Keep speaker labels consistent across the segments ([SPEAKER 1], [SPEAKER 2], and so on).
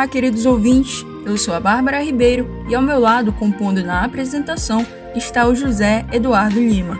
[SPEAKER 1] Olá, queridos ouvintes. Eu sou a Bárbara Ribeiro e ao meu lado, compondo na apresentação, está o José Eduardo Lima.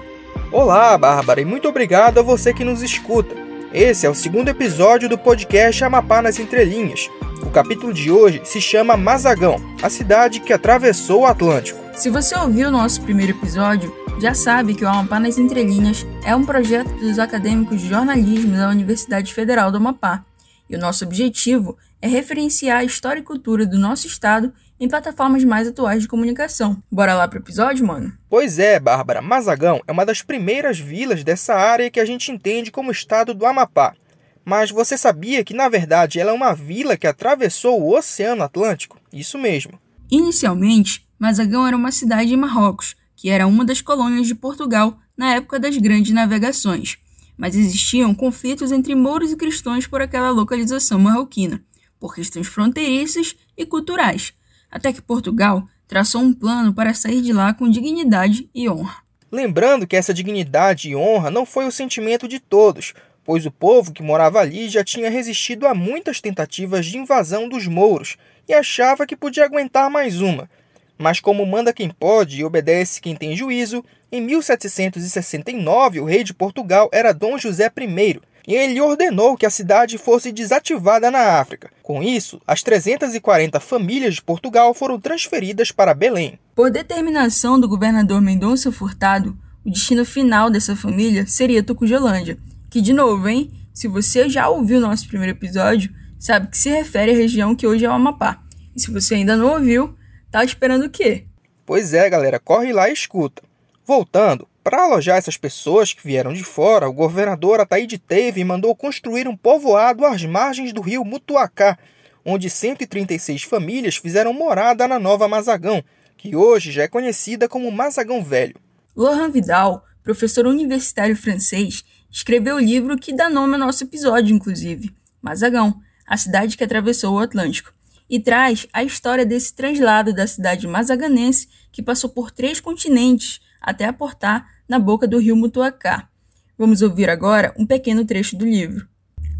[SPEAKER 2] Olá, Bárbara, e muito obrigado a você que nos escuta. Esse é o segundo episódio do podcast Amapá nas Entrelinhas. O capítulo de hoje se chama Mazagão, a cidade que atravessou o Atlântico.
[SPEAKER 1] Se você ouviu o nosso primeiro episódio, já sabe que o Amapá nas Entrelinhas é um projeto dos acadêmicos de jornalismo da Universidade Federal do Amapá. E o nosso objetivo é referenciar a história e cultura do nosso estado em plataformas mais atuais de comunicação. Bora lá pro episódio, mano?
[SPEAKER 2] Pois é, Bárbara. Mazagão é uma das primeiras vilas dessa área que a gente entende como estado do Amapá. Mas você sabia que, na verdade, ela é uma vila que atravessou o Oceano Atlântico? Isso mesmo.
[SPEAKER 1] Inicialmente, Mazagão era uma cidade em Marrocos, que era uma das colônias de Portugal na época das grandes navegações. Mas existiam conflitos entre mouros e cristãos por aquela localização marroquina por questões fronteiriças e culturais, até que Portugal traçou um plano para sair de lá com dignidade e honra.
[SPEAKER 2] Lembrando que essa dignidade e honra não foi o sentimento de todos, pois o povo que morava ali já tinha resistido a muitas tentativas de invasão dos mouros e achava que podia aguentar mais uma. Mas como manda quem pode e obedece quem tem juízo, em 1769 o rei de Portugal era Dom José I, ele ordenou que a cidade fosse desativada na África. Com isso, as 340 famílias de Portugal foram transferidas para Belém.
[SPEAKER 1] Por determinação do governador Mendonça Furtado, o destino final dessa família seria Tucujolândia, que de novo, hein? Se você já ouviu nosso primeiro episódio, sabe que se refere à região que hoje é o Amapá. E se você ainda não ouviu, tá esperando o quê?
[SPEAKER 2] Pois é, galera, corre lá e escuta. Voltando, para alojar essas pessoas que vieram de fora, o governador Ataíde Teve mandou construir um povoado às margens do rio Mutuacá, onde 136 famílias fizeram morada na Nova Mazagão, que hoje já é conhecida como Mazagão Velho.
[SPEAKER 1] Laurent Vidal, professor universitário francês, escreveu o livro que dá nome ao nosso episódio, inclusive, Mazagão, a cidade que atravessou o Atlântico, e traz a história desse translado da cidade mazaganense que passou por três continentes até aportar na boca do rio Mutuacá. Vamos ouvir agora um pequeno trecho do livro.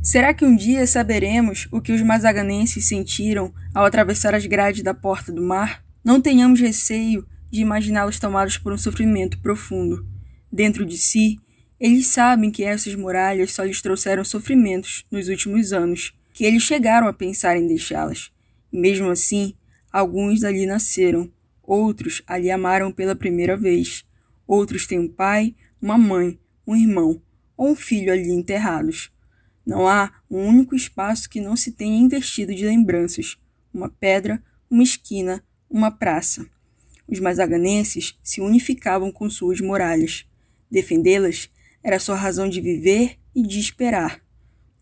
[SPEAKER 1] Será que um dia saberemos o que os mazaganenses sentiram ao atravessar as grades da porta do mar? Não tenhamos receio de imaginá-los tomados por um sofrimento profundo. Dentro de si, eles sabem que essas muralhas só lhes trouxeram sofrimentos nos últimos anos, que eles chegaram a pensar em deixá-las. Mesmo assim, alguns ali nasceram, outros ali amaram pela primeira vez. Outros têm um pai, uma mãe, um irmão ou um filho ali enterrados. Não há um único espaço que não se tenha investido de lembranças, uma pedra, uma esquina, uma praça. Os mazaganenses se unificavam com suas muralhas. Defendê-las era sua razão de viver e de esperar.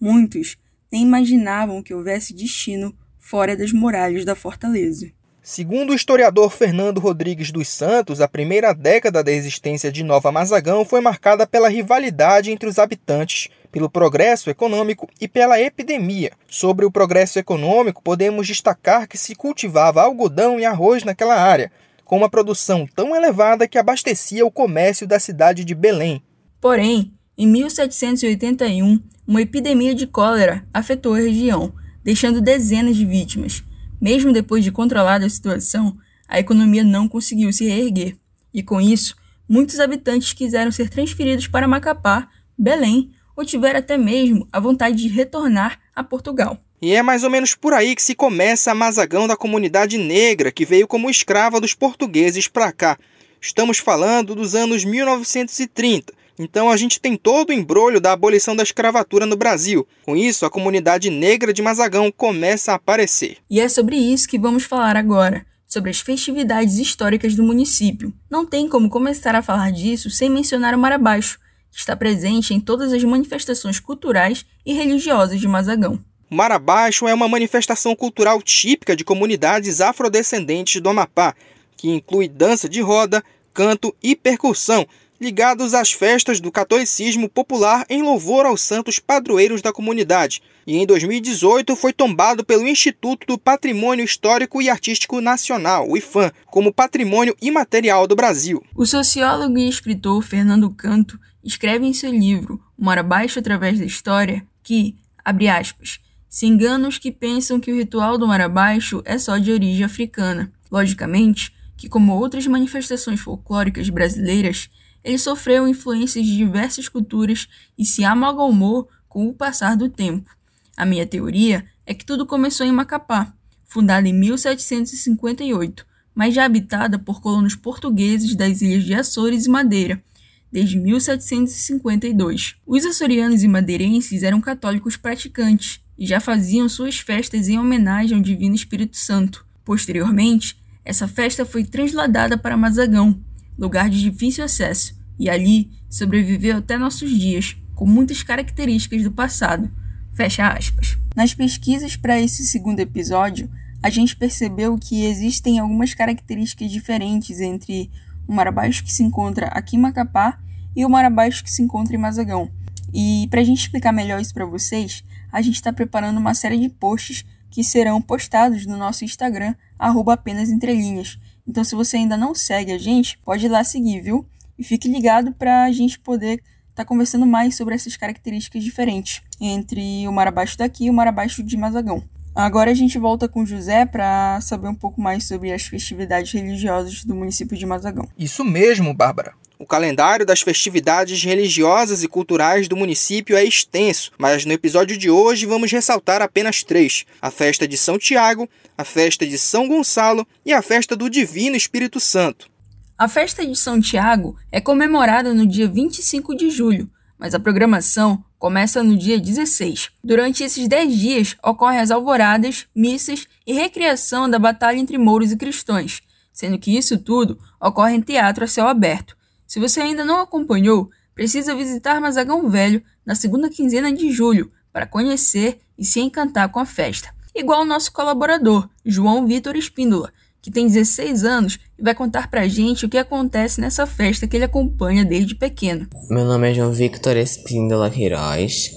[SPEAKER 1] Muitos nem imaginavam que houvesse destino fora das muralhas da fortaleza.
[SPEAKER 2] Segundo o historiador Fernando Rodrigues dos Santos, a primeira década da existência de Nova Mazagão foi marcada pela rivalidade entre os habitantes, pelo progresso econômico e pela epidemia. Sobre o progresso econômico, podemos destacar que se cultivava algodão e arroz naquela área, com uma produção tão elevada que abastecia o comércio da cidade de Belém.
[SPEAKER 1] Porém, em 1781, uma epidemia de cólera afetou a região, deixando dezenas de vítimas. Mesmo depois de controlada a situação, a economia não conseguiu se reerguer, e com isso, muitos habitantes quiseram ser transferidos para Macapá, Belém ou tiveram até mesmo a vontade de retornar a Portugal.
[SPEAKER 2] E é mais ou menos por aí que se começa a mazagão da comunidade negra que veio como escrava dos portugueses para cá. Estamos falando dos anos 1930, então a gente tem todo o embrulho da abolição da escravatura no Brasil. Com isso, a comunidade negra de Mazagão começa a aparecer.
[SPEAKER 1] E é sobre isso que vamos falar agora, sobre as festividades históricas do município. Não tem como começar a falar disso sem mencionar o Marabaixo, que está presente em todas as manifestações culturais e religiosas de Mazagão.
[SPEAKER 2] O Marabaixo é uma manifestação cultural típica de comunidades afrodescendentes do Amapá, que inclui dança de roda, canto e percussão, ligados às festas do catolicismo popular em louvor aos santos padroeiros da comunidade, e em 2018 foi tombado pelo Instituto do Patrimônio Histórico e Artístico Nacional, o IFAM, como Patrimônio Imaterial do Brasil.
[SPEAKER 1] O sociólogo e escritor Fernando Canto escreve em seu livro Mora Baixo através da História que, abre aspas, Se enganam os que pensam que o ritual do mar abaixo é só de origem africana. Logicamente, que como outras manifestações folclóricas brasileiras, ele sofreu influências de diversas culturas e se amalgamou com o passar do tempo. A minha teoria é que tudo começou em Macapá, fundada em 1758, mas já habitada por colonos portugueses das ilhas de Açores e Madeira, desde 1752. Os açorianos e madeirenses eram católicos praticantes e já faziam suas festas em homenagem ao Divino Espírito Santo. Posteriormente, essa festa foi transladada para Mazagão, lugar de difícil acesso, e ali sobreviveu até nossos dias, com muitas características do passado. Fecha aspas. Nas pesquisas para esse segundo episódio, a gente percebeu que existem algumas características diferentes entre o Marabaixo que se encontra aqui em Macapá e o Marabaixo que se encontra em Mazagão. E para a gente explicar melhor isso para vocês, a gente está preparando uma série de posts que serão postados no nosso Instagram, arroba apenas entrelinhas. Então, se você ainda não segue a gente, pode ir lá seguir, viu? E fique ligado para a gente poder estar tá conversando mais sobre essas características diferentes entre o mar abaixo daqui e o mar abaixo de Mazagão. Agora a gente volta com José para saber um pouco mais sobre as festividades religiosas do município de Mazagão.
[SPEAKER 2] Isso mesmo, Bárbara. O calendário das festividades religiosas e culturais do município é extenso, mas no episódio de hoje vamos ressaltar apenas três: a festa de São Tiago, a festa de São Gonçalo e a festa do Divino Espírito Santo.
[SPEAKER 1] A festa de São Tiago é comemorada no dia 25 de julho, mas a programação começa no dia 16. Durante esses 10 dias ocorrem as alvoradas, missas e recriação da batalha entre mouros e cristãos, sendo que isso tudo ocorre em teatro a céu aberto. Se você ainda não acompanhou, precisa visitar Mazagão Velho na segunda quinzena de julho para conhecer e se encantar com a festa. Igual o nosso colaborador, João Vitor Espíndola, que tem 16 anos e vai contar pra gente o que acontece nessa festa que ele acompanha desde pequeno.
[SPEAKER 3] Meu nome é João Victor Espíndola Queiroz.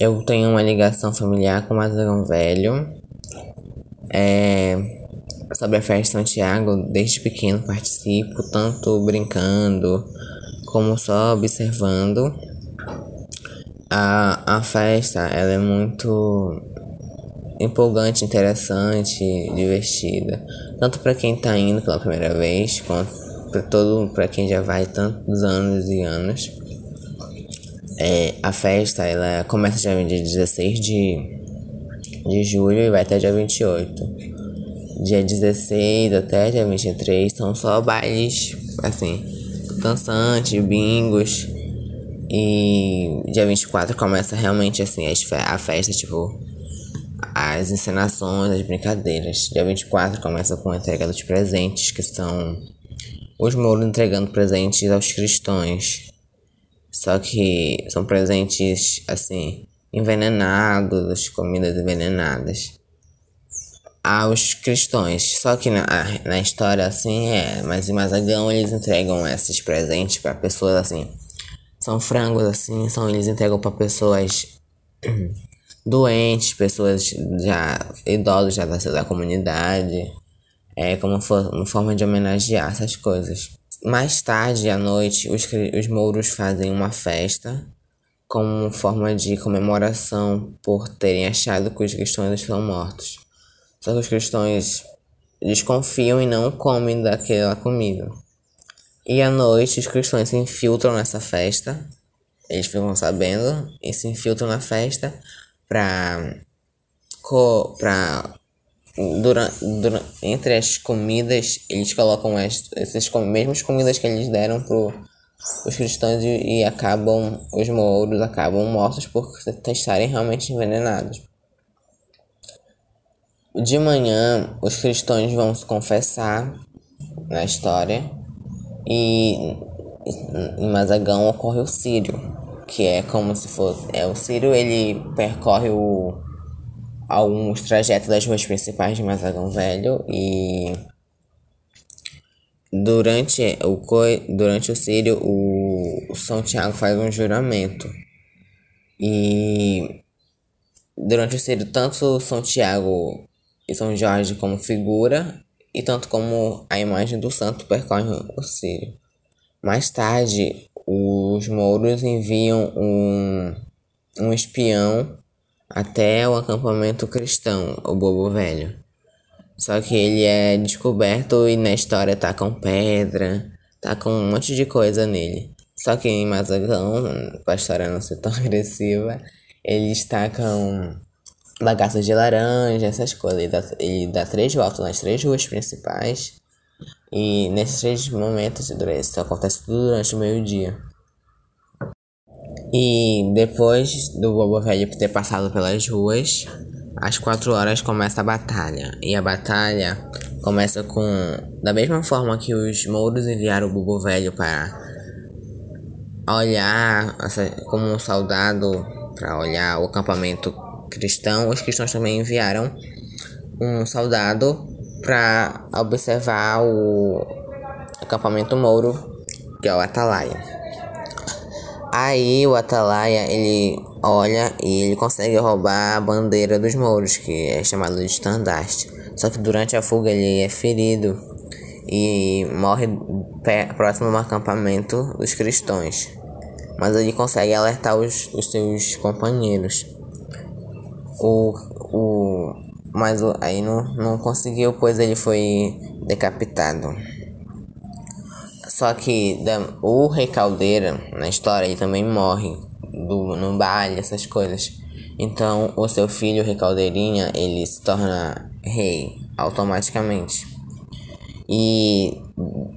[SPEAKER 3] Eu tenho uma ligação familiar com Mazagão Velho. É... Sobre a festa de São Tiago, desde pequeno participo, tanto brincando como só observando. A, a festa ela é muito empolgante, interessante, divertida. Tanto para quem tá indo pela primeira vez, quanto para todo para quem já vai tantos anos e anos. É, a festa ela começa dia 16 de, de julho e vai até dia 28. Dia 16 até dia 23 são só bailes, assim, dançantes, bingos. E dia 24 começa realmente assim a festa, tipo, as encenações, as brincadeiras. Dia 24 começa com a entrega dos presentes, que são os mouros entregando presentes aos cristãos. Só que são presentes, assim, envenenados, comidas envenenadas aos cristãos. Só que na, na história, assim, é. Mas em Mazagão eles entregam esses presentes para pessoas, assim. São frangos, assim, são, eles entregam para pessoas doentes, pessoas já idosos já da, da comunidade, é como for, uma forma de homenagear essas coisas. Mais tarde à noite, os, os mouros fazem uma festa como forma de comemoração por terem achado que os cristãos estão mortos. Os cristãos desconfiam e não comem daquela comida. E à noite os cristãos se infiltram nessa festa. Eles ficam sabendo e se infiltram na festa para para durante, durante, entre as comidas eles colocam as, essas mesmas comidas que eles deram pro os cristãos e, e acabam os mouros acabam mortos por estarem realmente envenenados. De manhã os cristãos vão se confessar na história e em Mazagão ocorre o Sírio que é como se fosse. É, o Ciro ele percorre o, alguns trajetos das ruas principais de Mazagão Velho e durante o durante o Círio o, São Tiago faz um juramento e durante o Círio tanto São Tiago e São Jorge como figura e tanto como a imagem do santo percorre o Círio. Mais tarde, os mouros enviam um, um espião até o acampamento cristão, o Bobo Velho. Só que ele é descoberto e na história tá com pedra, tá com um monte de coisa nele. Só que em Mazagão, pra história não ser tão agressiva, eles tacam bagaços de laranja, essas coisas. Ele dá, ele dá três voltas nas três ruas principais. E nesses três momentos, isso acontece tudo durante o meio-dia. E depois do Bobo Velho ter passado pelas ruas, às quatro horas começa a batalha. E a batalha começa com. Da mesma forma que os mouros enviaram o Bobo Velho para olhar como um soldado, para olhar o acampamento cristão, os cristãos também enviaram um soldado para observar o acampamento mouro, que é o Atalaia. Aí o Atalaia ele olha e ele consegue roubar a bandeira dos mouros, que é chamada de estandarte. Só que durante a fuga ele é ferido e morre próximo ao acampamento dos cristãos. Mas ele consegue alertar os, os seus companheiros. O, o, mas aí não, não conseguiu, pois ele foi decapitado. Só que o Rei Caldeira, na história, ele também morre do, no baile, essas coisas. Então, o seu filho, o Rei Caldeirinha, ele se torna rei automaticamente. E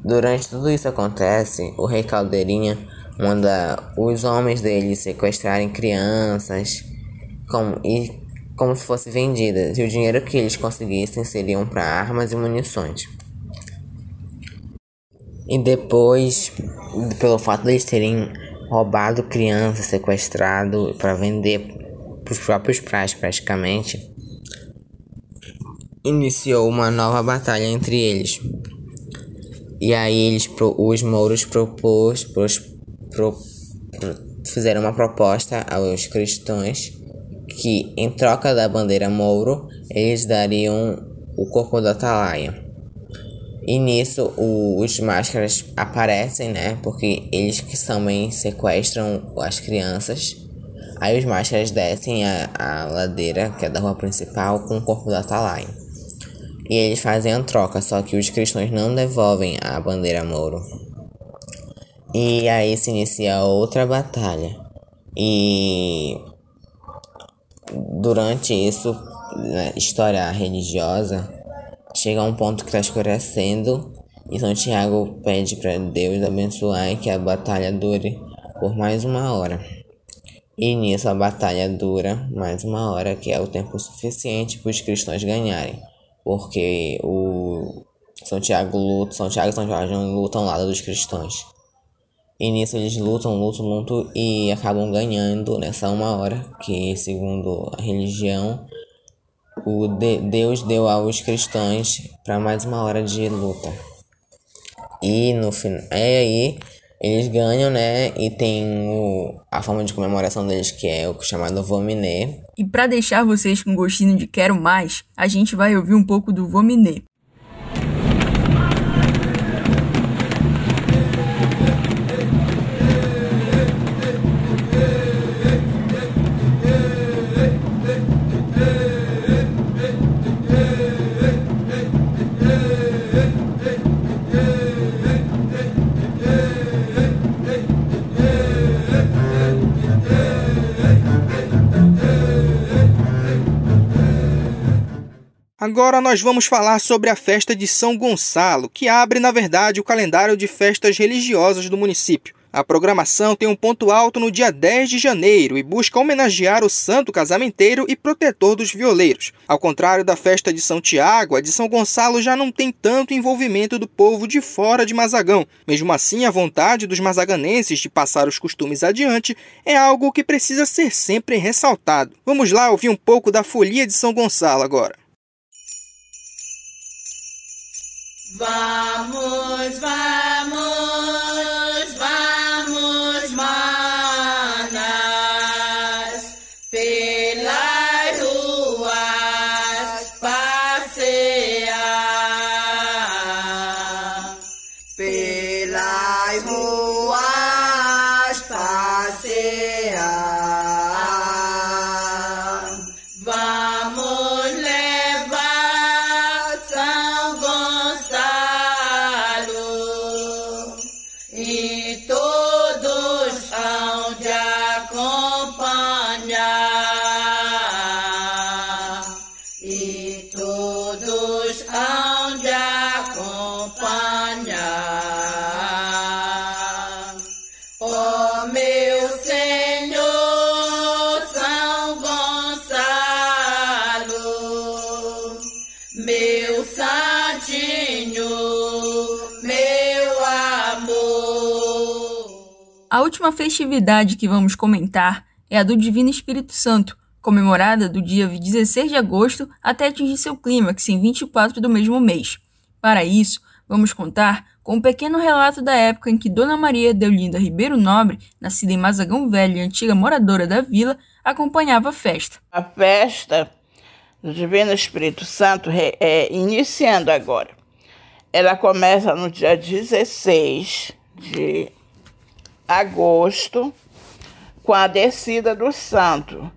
[SPEAKER 3] durante tudo isso acontece, o Rei Caldeirinha manda os homens dele sequestrarem crianças como, e como se fossem vendidas. E o dinheiro que eles conseguissem seriam para armas e munições. E depois, pelo fato de eles terem roubado crianças, sequestrado para vender para os próprios prais praticamente, iniciou uma nova batalha entre eles. E aí eles, os mouros propôs, pros, pro, pro, fizeram uma proposta aos cristãos que em troca da bandeira mouro eles dariam o corpo da atalaia. E nisso o, os máscaras aparecem, né? Porque eles que também sequestram as crianças. Aí os máscaras descem a, a ladeira, que é da rua principal, com o corpo da Atalaia. E eles fazem a troca, só que os cristãos não devolvem a bandeira Moro. E aí se inicia outra batalha. E durante isso, na história religiosa, Chega a um ponto que está escurecendo e São Tiago pede para Deus abençoar que a batalha dure por mais uma hora. E nisso a batalha dura mais uma hora, que é o tempo suficiente para os cristãos ganharem. Porque o São Tiago luta, São Tiago e São Jorge lutam ao lado dos cristãos. E nisso eles lutam, lutam, lutam e acabam ganhando nessa uma hora, que segundo a religião o de Deus deu aos cristãos para mais uma hora de luta. E no final, é aí eles ganham, né? E tem o, a forma de comemoração deles que é o chamado Vominé.
[SPEAKER 1] E para deixar vocês com gostinho de quero mais, a gente vai ouvir um pouco do Vominé.
[SPEAKER 2] Agora nós vamos falar sobre a festa de São Gonçalo, que abre, na verdade, o calendário de festas religiosas do município. A programação tem um ponto alto no dia 10 de janeiro e busca homenagear o santo casamenteiro e protetor dos violeiros. Ao contrário da festa de São Tiago, a de São Gonçalo já não tem tanto envolvimento do povo de fora de Mazagão. Mesmo assim, a vontade dos mazaganenses de passar os costumes adiante é algo que precisa ser sempre ressaltado. Vamos lá ouvir um pouco da folia de São Gonçalo agora.
[SPEAKER 4] Vamos, vamos, vamos, manas, pelas ruas passear, pelas ruas
[SPEAKER 1] A última festividade que vamos comentar é a do Divino Espírito Santo, comemorada do dia 16 de agosto até atingir seu clímax em 24 do mesmo mês. Para isso, vamos contar com um pequeno relato da época em que Dona Maria Deolinda Ribeiro Nobre, nascida em Mazagão Velho e antiga moradora da vila, acompanhava a festa.
[SPEAKER 5] A festa do Divino Espírito Santo é, é iniciando agora. Ela começa no dia 16 de agosto, com a descida do santo.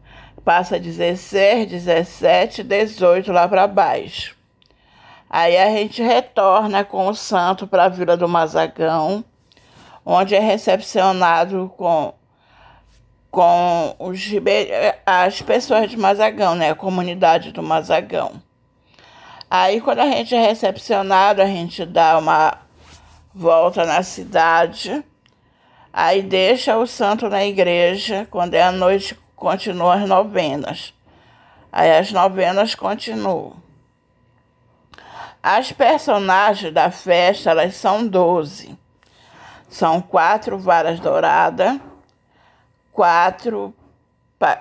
[SPEAKER 5] Passa 16, 17, 18 lá para baixo. Aí a gente retorna com o santo para a Vila do Mazagão, onde é recepcionado com, com os, as pessoas de Mazagão, né? A comunidade do Mazagão. Aí quando a gente é recepcionado, a gente dá uma volta na cidade, aí deixa o santo na igreja, quando é a noite continuam as novenas. Aí as novenas continuam. As personagens da festa, elas são doze. São quatro varas douradas, quatro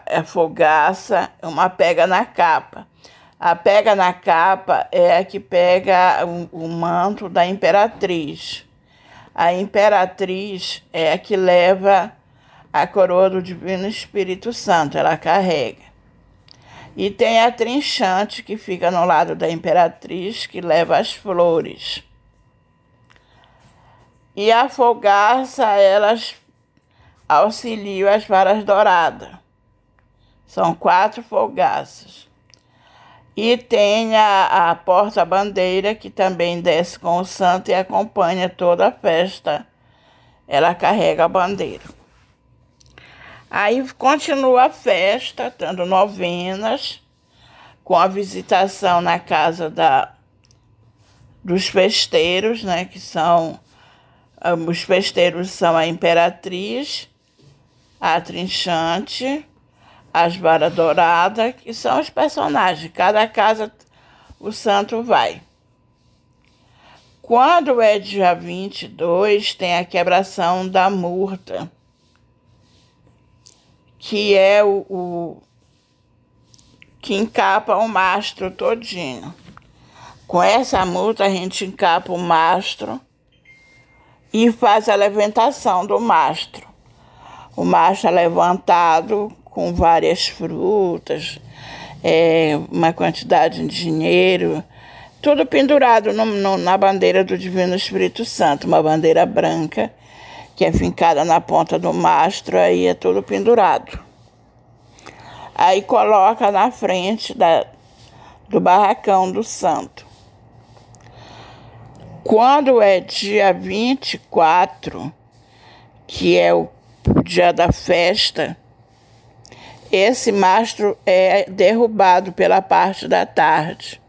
[SPEAKER 5] é, fogaça, uma pega na capa. A pega na capa é a que pega o, o manto da imperatriz. A imperatriz é a que leva a coroa do Divino Espírito Santo, ela carrega. E tem a trinchante que fica no lado da imperatriz, que leva as flores. E a fogaça, elas auxiliam as varas douradas. São quatro fogaças. E tem a, a porta-bandeira, que também desce com o santo e acompanha toda a festa. Ela carrega a bandeira. Aí continua a festa, dando novenas, com a visitação na casa da, dos festeiros, né, que são ah, os festeiros são a Imperatriz, a Trinchante, as Vara Dourada, que são os personagens. Cada casa o santo vai. Quando é dia 22, tem a quebração da murta que é o, o que encapa o mastro todinho. Com essa multa a gente encapa o mastro e faz a levantação do mastro. O mastro é levantado com várias frutas, é, uma quantidade de dinheiro, tudo pendurado no, no, na bandeira do Divino Espírito Santo, uma bandeira branca que é fincada na ponta do mastro, aí é tudo pendurado. Aí coloca na frente da, do barracão do santo. Quando é dia 24, que é o dia da festa, esse mastro é derrubado pela parte da tarde,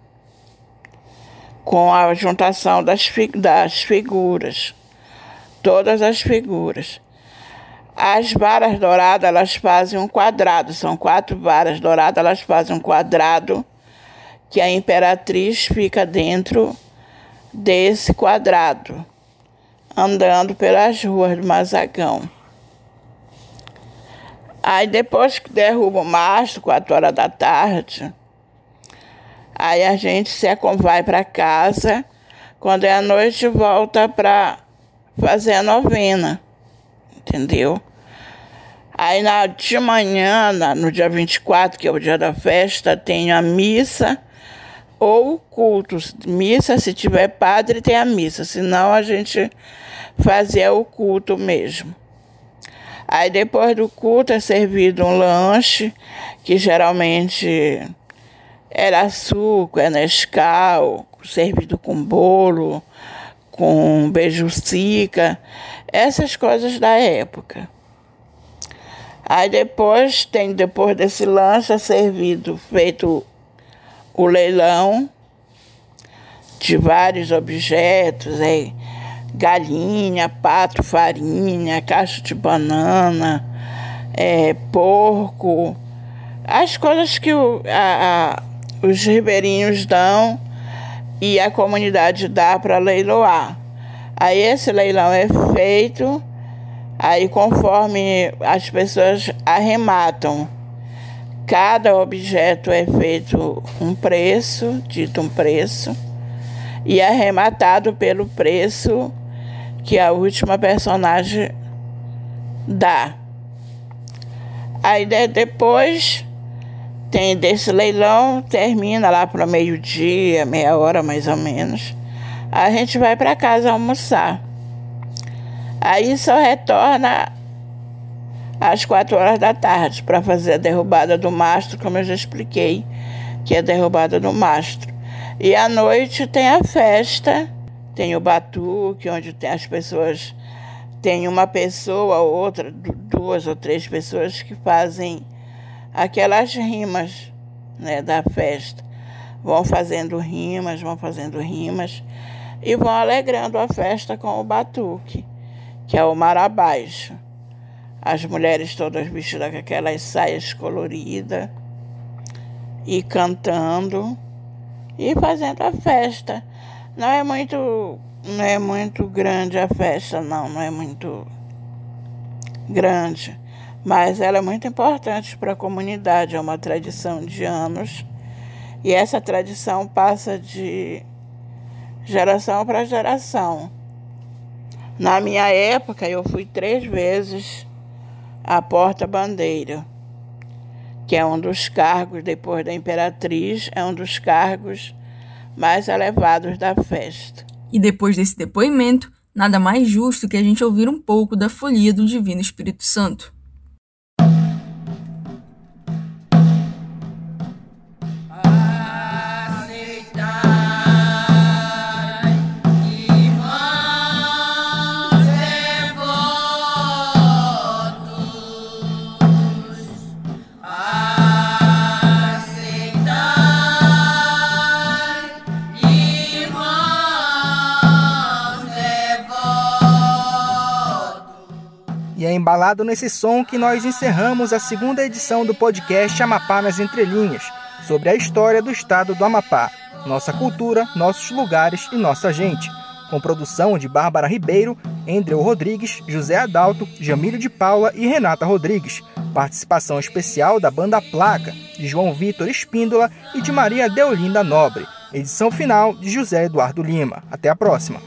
[SPEAKER 5] com a juntação das, das figuras todas as figuras. As varas douradas, elas fazem um quadrado, são quatro varas douradas, elas fazem um quadrado que a imperatriz fica dentro desse quadrado, andando pelas ruas do Mazagão. Aí depois que derruba o mastro, quatro horas da tarde, aí a gente se vai para casa, quando é a noite volta para fazer a novena, entendeu? Aí na, de manhã, na, no dia 24, que é o dia da festa, tem a missa ou culto. Missa, se tiver padre, tem a missa, senão a gente fazia o culto mesmo. Aí depois do culto é servido um lanche, que geralmente era suco, é Nescau, servido com bolo, com beijucica, essas coisas da época. Aí depois tem, depois desse lanche, é servido, feito o leilão, de vários objetos, é galinha, pato, farinha, caixa de banana, é, porco, as coisas que o, a, a, os ribeirinhos dão e a comunidade dá para leiloar. Aí esse leilão é feito, aí conforme as pessoas arrematam, cada objeto é feito um preço, dito um preço, e arrematado pelo preço que a última personagem dá. Aí depois tem desse leilão, termina lá para meio-dia, meia hora mais ou menos. A gente vai para casa almoçar. Aí só retorna às quatro horas da tarde para fazer a derrubada do mastro, como eu já expliquei, que é a derrubada do mastro. E à noite tem a festa, tem o batuque, onde tem as pessoas, tem uma pessoa ou outra, duas ou três pessoas que fazem aquelas rimas né, da festa. Vão fazendo rimas, vão fazendo rimas e vão alegrando a festa com o batuque, que é o mar abaixo. As mulheres todas vestidas com aquelas saias coloridas e cantando e fazendo a festa. Não é muito, não é muito grande a festa, não, não é muito grande, mas ela é muito importante para a comunidade, é uma tradição de anos. E essa tradição passa de geração para geração. Na minha época, eu fui três vezes à porta-bandeira que é um dos cargos, depois da imperatriz, é um dos cargos mais elevados da festa.
[SPEAKER 1] E depois desse depoimento, nada mais justo que a gente ouvir um pouco da folia do Divino Espírito Santo.
[SPEAKER 2] Embalado nesse som que nós encerramos a segunda edição do podcast Amapá nas Entrelinhas, sobre a história do estado do Amapá, nossa cultura, nossos lugares e nossa gente. Com produção de Bárbara Ribeiro, Andreu Rodrigues, José Adalto, Jamílio de Paula e Renata Rodrigues. Participação especial da banda Placa, de João Vitor Espíndola e de Maria Deolinda Nobre. Edição final de José Eduardo Lima. Até a próxima.